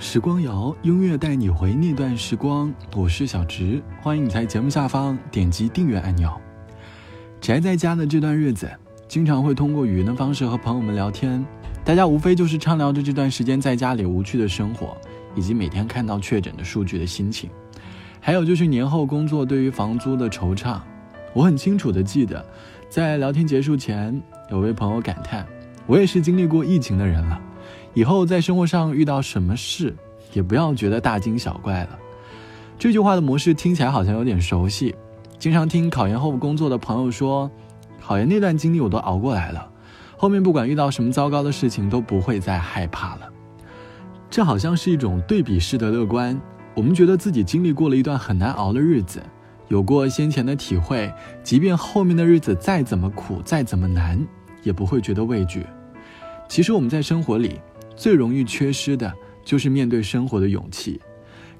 时光谣，音乐带你回那段时光。我是小直，欢迎你在节目下方点击订阅按钮。宅在家的这段日子，经常会通过语音的方式和朋友们聊天，大家无非就是畅聊着这段时间在家里无趣的生活，以及每天看到确诊的数据的心情，还有就是年后工作对于房租的惆怅。我很清楚的记得，在聊天结束前，有位朋友感叹：“我也是经历过疫情的人了。”以后在生活上遇到什么事，也不要觉得大惊小怪了。这句话的模式听起来好像有点熟悉，经常听考研后工作的朋友说，考研那段经历我都熬过来了，后面不管遇到什么糟糕的事情都不会再害怕了。这好像是一种对比式的乐观。我们觉得自己经历过了一段很难熬的日子，有过先前的体会，即便后面的日子再怎么苦，再怎么难，也不会觉得畏惧。其实我们在生活里。最容易缺失的就是面对生活的勇气，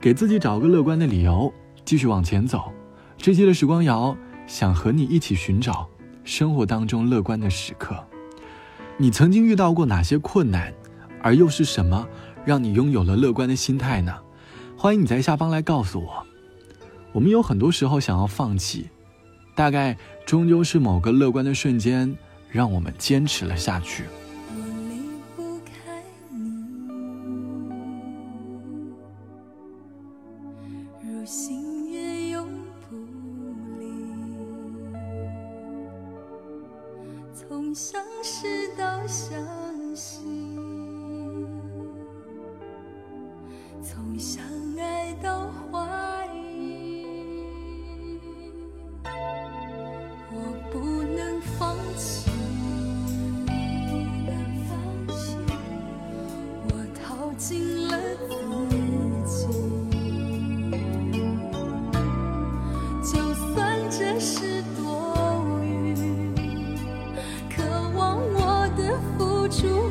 给自己找个乐观的理由，继续往前走。这期的时光谣想和你一起寻找生活当中乐观的时刻。你曾经遇到过哪些困难，而又是什么让你拥有了乐观的心态呢？欢迎你在下方来告诉我。我们有很多时候想要放弃，大概终究是某个乐观的瞬间让我们坚持了下去。心愿永不离。从相识到相出。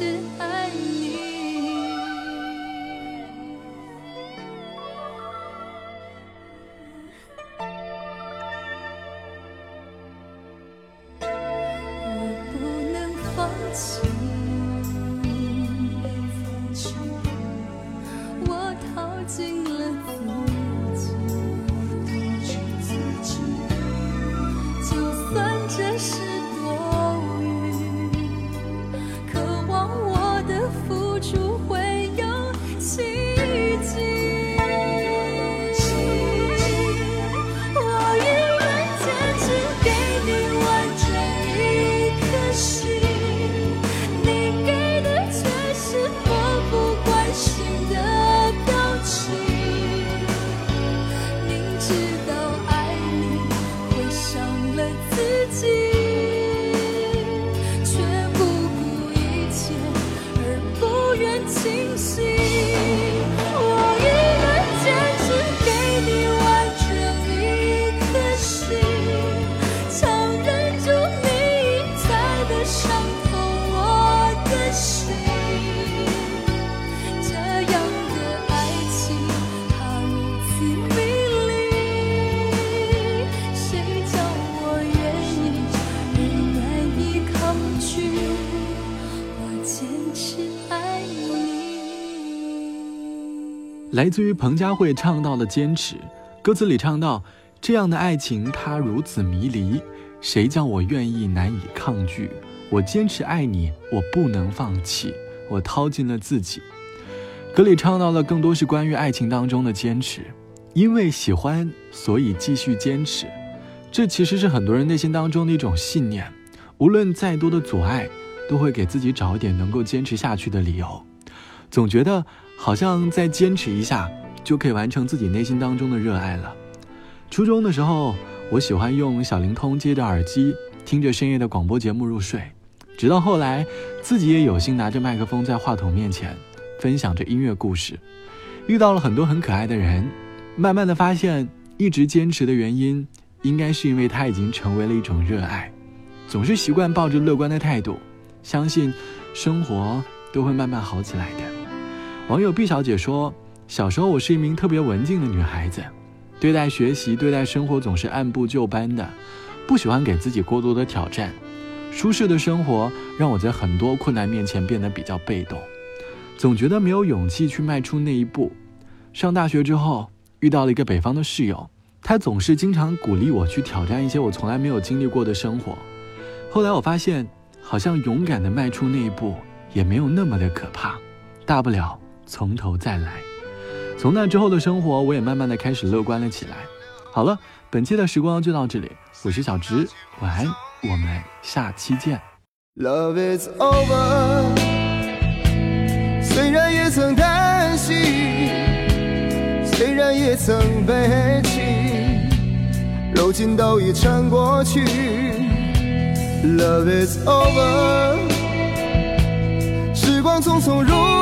是爱你，我不能放弃，我逃进。来自于彭佳慧唱到的坚持，歌词里唱到：“这样的爱情它如此迷离，谁叫我愿意难以抗拒？我坚持爱你，我不能放弃，我掏尽了自己。”歌里唱到的更多是关于爱情当中的坚持，因为喜欢，所以继续坚持。这其实是很多人内心当中的一种信念，无论再多的阻碍，都会给自己找一点能够坚持下去的理由。总觉得好像再坚持一下，就可以完成自己内心当中的热爱了。初中的时候，我喜欢用小灵通接着耳机，听着深夜的广播节目入睡。直到后来，自己也有幸拿着麦克风在话筒面前，分享着音乐故事，遇到了很多很可爱的人。慢慢的发现，一直坚持的原因，应该是因为它已经成为了一种热爱。总是习惯抱着乐观的态度，相信生活都会慢慢好起来的。网友毕小姐说：“小时候我是一名特别文静的女孩子，对待学习、对待生活总是按部就班的，不喜欢给自己过多的挑战。”舒适的生活让我在很多困难面前变得比较被动，总觉得没有勇气去迈出那一步。上大学之后遇到了一个北方的室友，他总是经常鼓励我去挑战一些我从来没有经历过的生活。后来我发现，好像勇敢的迈出那一步也没有那么的可怕，大不了从头再来。从那之后的生活，我也慢慢的开始乐观了起来。好了，本期的时光就到这里，我是小直，晚安。我们下期见。Love is over，虽然也曾担心，虽然也曾悲泣，如今都已成过去。Love is over，时光匆匆如，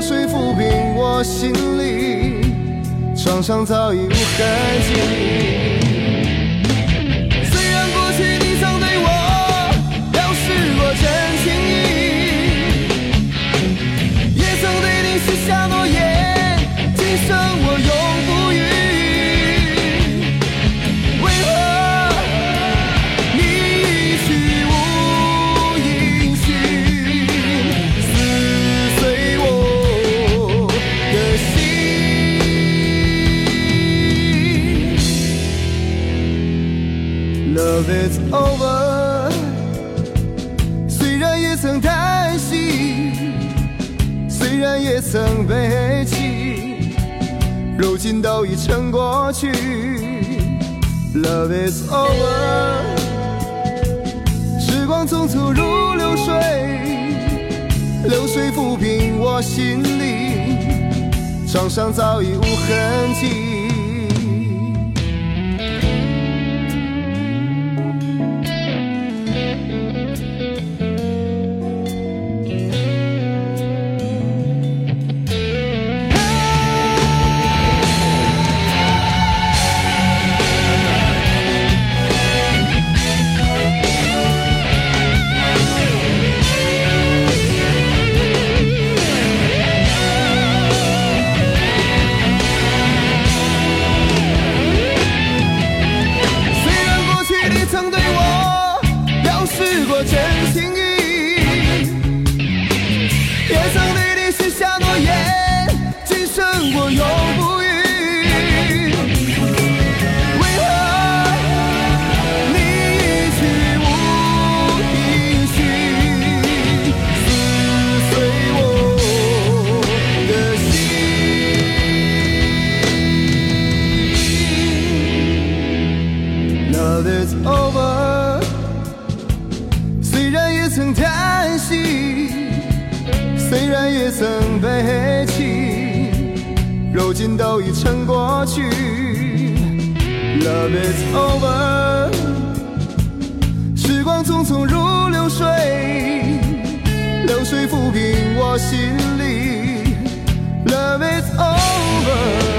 水抚平我心里创伤，早已无痕迹。Love is over，虽然也曾叹息，虽然也曾悲泣，如今都已成过去。Love is over，时光匆匆如流水，流水抚平我心里创伤，早已无痕迹。love is over 虽然也曾叹息虽然也曾悲泣如今都已成过去。Love is over 时光匆匆如流水流水抚平我心里。Love is over